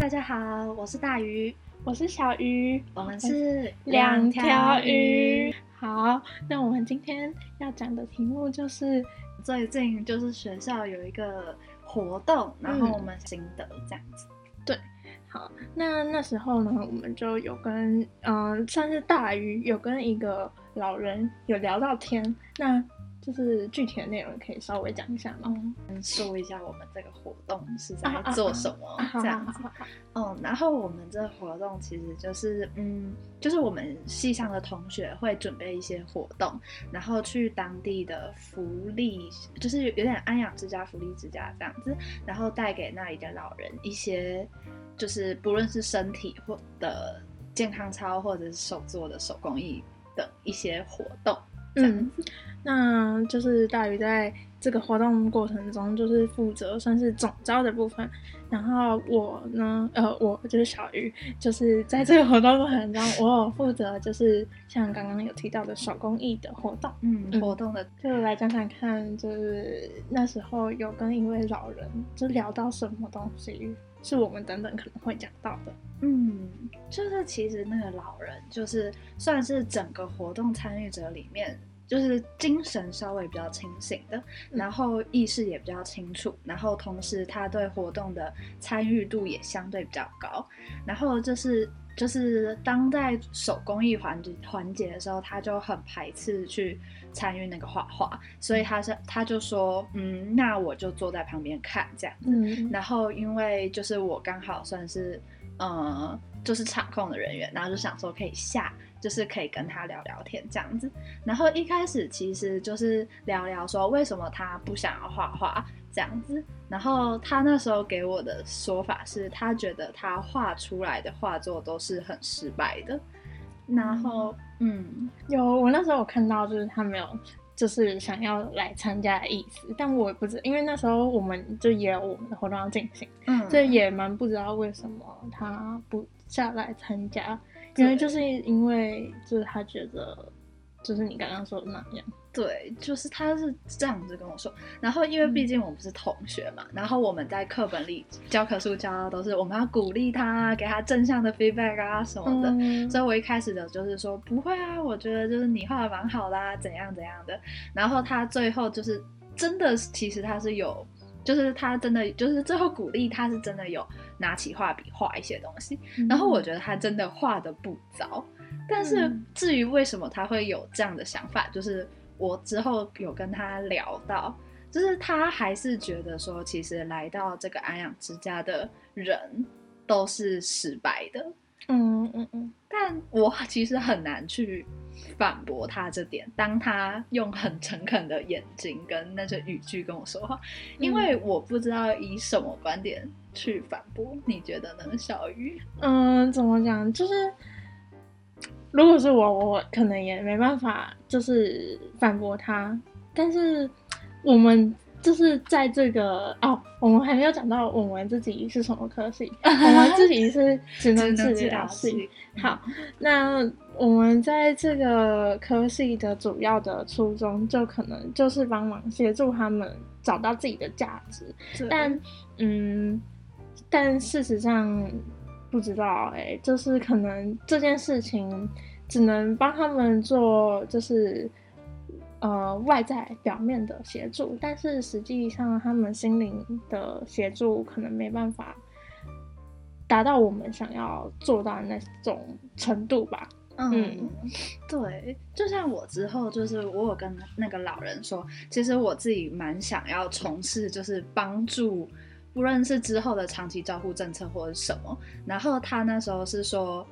大家好，我是大鱼，我是小鱼，我们是两条鱼。好，那我们今天要讲的题目就是最近就是学校有一个活动，然后我们心得这样子。对，好，那那时候呢，我们就有跟嗯，算是大鱼有跟一个老人有聊到天，那。就是具体的内容可以稍微讲一下吗？嗯，说一下我们这个活动是在做什么这样子。嗯，然后我们这个活动其实就是，嗯，就是我们系上的同学会准备一些活动，然后去当地的福利，就是有点安养之家、福利之家这样子，然后带给那里的老人一些，就是不论是身体或的健康操，或者是手做的手工艺的一些活动。嗯。那就是大鱼在这个活动过程中，就是负责算是总招的部分。然后我呢，呃，我就是小鱼，就是在这个活动过程中，我有负责就是像刚刚有提到的手工艺的活动。嗯，活动的就来讲讲看，就是那时候有跟一位老人就聊到什么东西，是我们等等可能会讲到的。嗯，就是其实那个老人就是算是整个活动参与者里面。就是精神稍微比较清醒的，然后意识也比较清楚，然后同时他对活动的参与度也相对比较高。然后就是就是当在手工艺环节环节的时候，他就很排斥去参与那个画画，所以他是他就说，嗯，那我就坐在旁边看这样子。然后因为就是我刚好算是嗯，就是场控的人员，然后就想说可以下。就是可以跟他聊聊天这样子，然后一开始其实就是聊聊说为什么他不想要画画这样子，然后他那时候给我的说法是他觉得他画出来的画作都是很失败的，然后嗯，有我那时候有看到就是他没有就是想要来参加的意思，但我也不知因为那时候我们就也有我们的活动要进行，嗯，所以也蛮不知道为什么他不下来参加。因为就是因为就是他觉得，就是你刚刚说的那样，对，就是他是这样子跟我说。然后因为毕竟我们是同学嘛，然后我们在课本里教科书教的都是我们要鼓励他，给他正向的 feedback 啊什么的。所以我一开始的就是说不会啊，我觉得就是你画的蛮好啦，怎样怎样的。然后他最后就是真的，其实他是有。就是他真的，就是最后鼓励他是真的有拿起画笔画一些东西，然后我觉得他真的画的不糟。但是至于为什么他会有这样的想法，就是我之后有跟他聊到，就是他还是觉得说，其实来到这个安养之家的人都是失败的。嗯嗯嗯，但我其实很难去反驳他这点。当他用很诚恳的眼睛跟那些语句跟我说话，因为我不知道以什么观点去反驳。你觉得呢，小鱼？嗯，怎么讲？就是如果是我，我可能也没办法，就是反驳他。但是我们。就是在这个哦，我们还没有讲到我们自己是什么科系，我们自己是职能治疗系。好，那我们在这个科系的主要的初衷，就可能就是帮忙协助他们找到自己的价值。但嗯，但事实上不知道哎，就是可能这件事情只能帮他们做，就是。呃，外在表面的协助，但是实际上他们心灵的协助可能没办法达到我们想要做到的那种程度吧。嗯，对，就像我之后就是我有跟那个老人说，其实我自己蛮想要从事就是帮助，不论是之后的长期照护政策或者什么。然后他那时候是说，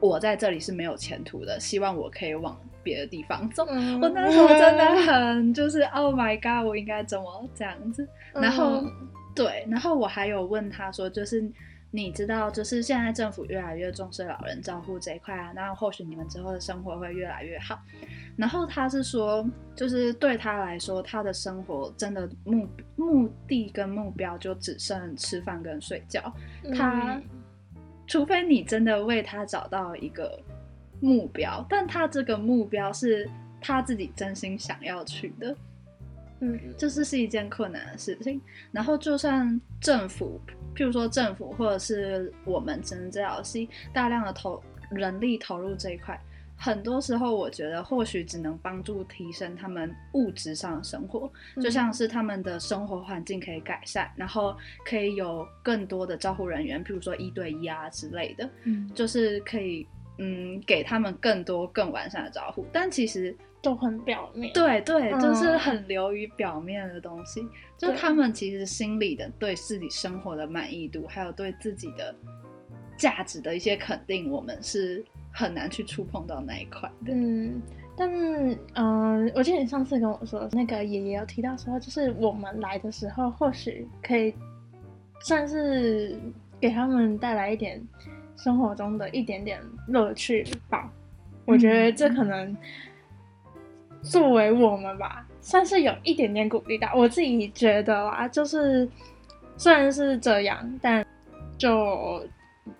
我在这里是没有前途的，希望我可以往。别的地方走，我那时候真的很就是 Oh my God，我应该怎么这样子？然后对，然后我还有问他说，就是你知道，就是现在政府越来越重视老人照护这一块啊，那或许你们之后的生活会越来越好。然后他是说，就是对他来说，他的生活真的目目的跟目标就只剩吃饭跟睡觉。他除非你真的为他找到一个。目标，但他这个目标是他自己真心想要去的，嗯，这是是一件困难的事情。然后就算政府，譬如说政府或者是我们真人治疗系大量的投人力投入这一块。很多时候，我觉得或许只能帮助提升他们物质上的生活，就像是他们的生活环境可以改善，然后可以有更多的照护人员，譬如说一对一啊之类的，嗯，就是可以嗯给他们更多更完善的招呼。但其实都很表面，对对，嗯就是很流于表面的东西，就他们其实心里的对自己生活的满意度，还有对自己的价值的一些肯定，我们是很难去触碰到那一块的。嗯，但嗯、呃我记得你上次跟我说，那个爷爷有提到说，就是我们来的时候，或许可以算是给他们带来一点生活中的一点点乐趣吧。我觉得这可能作为我们吧，算是有一点点鼓励到。我自己觉得啦，就是虽然是这样，但就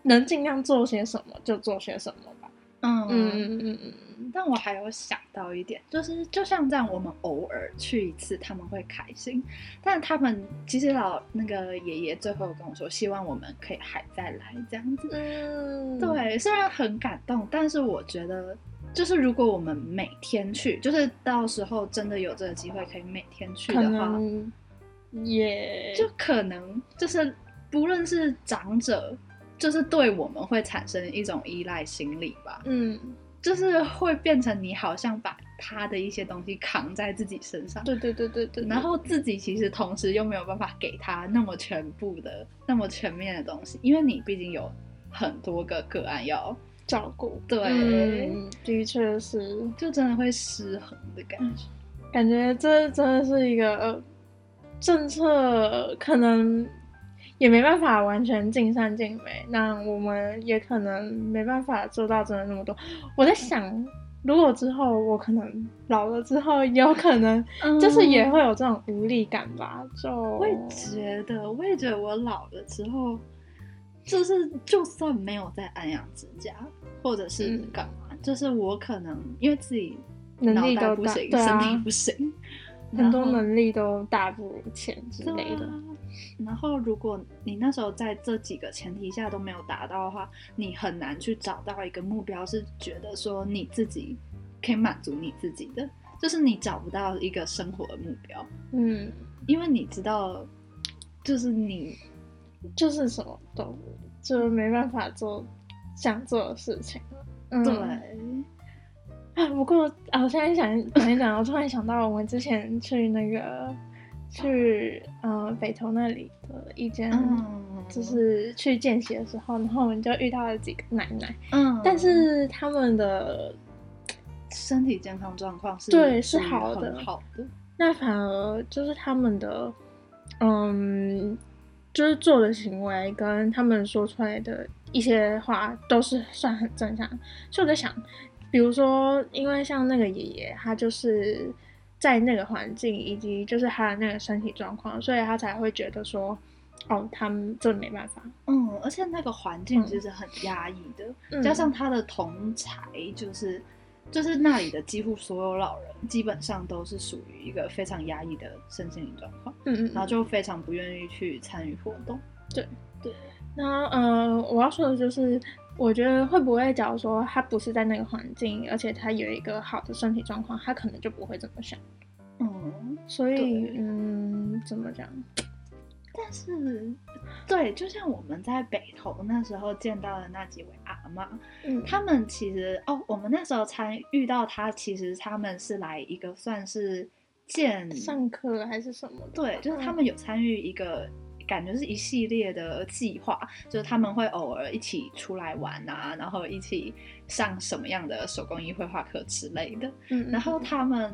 能尽量做些什么就做些什么吧。嗯嗯嗯嗯嗯。但我还有想到一点，就是就像这样，我们偶尔去一次，他们会开心。但他们其实老那个爷爷最后跟我说，希望我们可以还再来这样子。嗯，对，虽然很感动，但是我觉得，就是如果我们每天去，就是到时候真的有这个机会可以每天去的话，也就可能就是不论是长者，就是对我们会产生一种依赖心理吧。嗯，就是会变成你好像把他的一些东西扛在自己身上，对对对对对，然后自己其实同时又没有办法给他那么全部的、那么全面的东西，因为你毕竟有很多个个案要，照顾，对嗯，的确是，就真的会失衡的感觉。感觉这真的是一个、呃、政策，可能也没办法完全尽善尽美，那我们也可能没办法做到真的那么多。我在想，如果之后我可能老了之后，有可能就是也会有这种无力感吧，就我也觉得，我也觉得我老了之后，就是就算没有在安养之家，或者是嗯干嘛，就是我可能因为自己能力都，不行，身体不行，很多能力都大不如前之类的。啊然后，如果你那时候在这几个前提下都没有达到的话，你很难去找到一个目标，是觉得说你自己可以满足你自己的，就是你找不到一个生活的目标，嗯，因为你知道，就是你就是什么都就没办法做想做的事情对，啊，不过啊，我现在想讲一讲，我突然想到我们之前去那个去呃北投那里的一间，嗯，就是去见习的时候，然后我们就遇到了几个奶奶，嗯，但是他们的身体健康状况是对是好的好的，那反而就是他们的，嗯，就是做的行为跟他们说出来的一些话都是算很正向的。所以我在想，比如说，因为像那个爷爷，他就是在那个环境以及就是他的那个身体状况，所以他才会觉得说，哦，他们这没办法。嗯，而且那个环境嗯其实很压抑的，嗯加上他的同才就是就是那里的几乎所有老人，基本上都是属于一个非常压抑的身心灵状况，嗯嗯嗯，然后就非常不愿意去参与活动。对对那呃，我要说的就是，我觉得会不会，假如说他不是在那个环境，而且他有一个好的身体状况，他可能就不会这么想。嗯，所以，嗯，怎么讲？但是对，就像我们在北投那时候见到的那几位阿妈，嗯，他们其实哦，我们那时候参遇到他，其实他们是来一个算是见上课还是什么的？对，就是他们有参与一个。感觉是一系列的计划，就是他们会偶尔一起出来玩啊，然后一起上什么样的手工艺绘画课之类的。嗯，嗯，然后他们，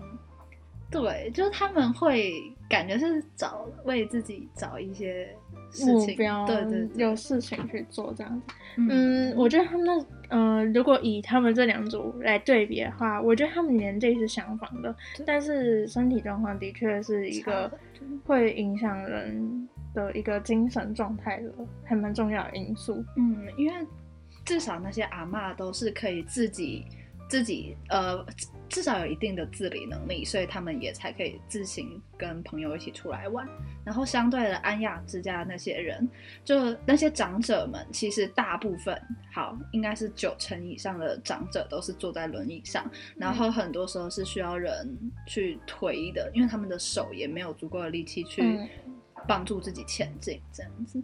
对，就是他们会感觉是找为自己找一些事情，目标对对对，有事情去做这样子。嗯嗯，我觉得他们那，嗯、如果以他们这两组来对比的话，我觉得他们年纪是相仿的，但是身体状况的确是一个会影响人的一个精神状态的，还蛮重要的因素。嗯，因为至少那些阿嬷都是可以自己自己呃至少有一定的自理能力，所以他们也才可以自行跟朋友一起出来玩。然后相对的，安雅之家那些人，就那些长者们，其实大部分好，应该是九成以上的长者都是坐在轮椅上，然后很多时候是需要人去推的，因为他们的手也没有足够的力气去帮助自己前进，这样子。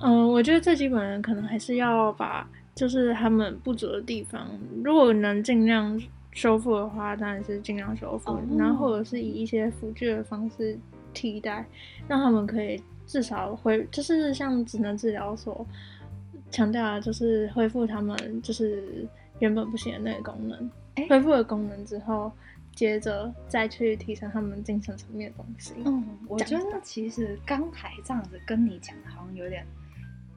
嗯，我觉得最基本的可能还是要把，就是他们不足的地方，如果能尽量。修复的话，当然是尽量修复，然后或者是以一些辅助的方式替代，让他们可以至少恢，就是像职能治疗所强调的，就是恢复他们就是原本不行的那个功能，恢复了功能之后，接着再去提升他们精神层面的东西。嗯，我觉得其实刚才这样子跟你讲的，好像有点。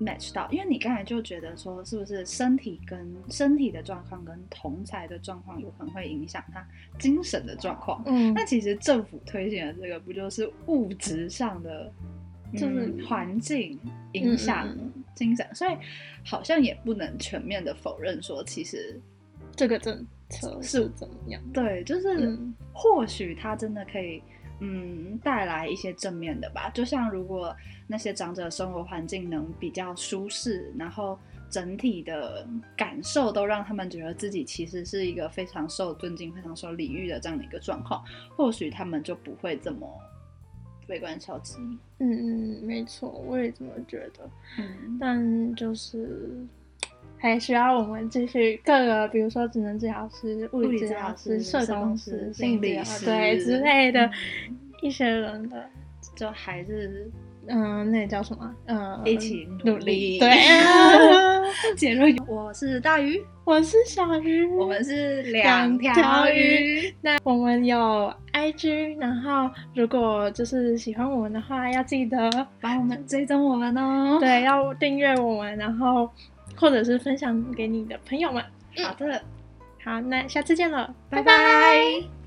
match 到，因为你刚才就觉得说，是不是身体跟身体的状况跟同才的状况有可能会影响他精神的状况？嗯，那其实政府推行的这个不就是物质上的，就是环境影响精神，所以好像也不能全面的否认说，其实这个政策是怎么样？对，就是或许他真的可以。嗯，带来一些正面的吧。就像如果那些长者生活环境能比较舒适，然后整体的感受都让他们觉得自己其实是一个非常受尊敬、非常受礼遇的这样的一个状况，或许他们就不会这么悲观消极。嗯嗯，没错，我也这么觉得。嗯，但就是还需要我们继续各个，比如说智能治疗师、物理治疗师、社工师、心理师对之类的。一些人的，就还是，嗯，那叫什么？嗯，一起努力。对，结论，我是大鱼，我是小鱼，我们是两条鱼。那我们有 IG，然后如果就是喜欢我们的话，要记得帮我们追踪我们哦。对，要订阅我们，然后或者是分享给你的朋友们。好的，好，那下次见了，拜拜。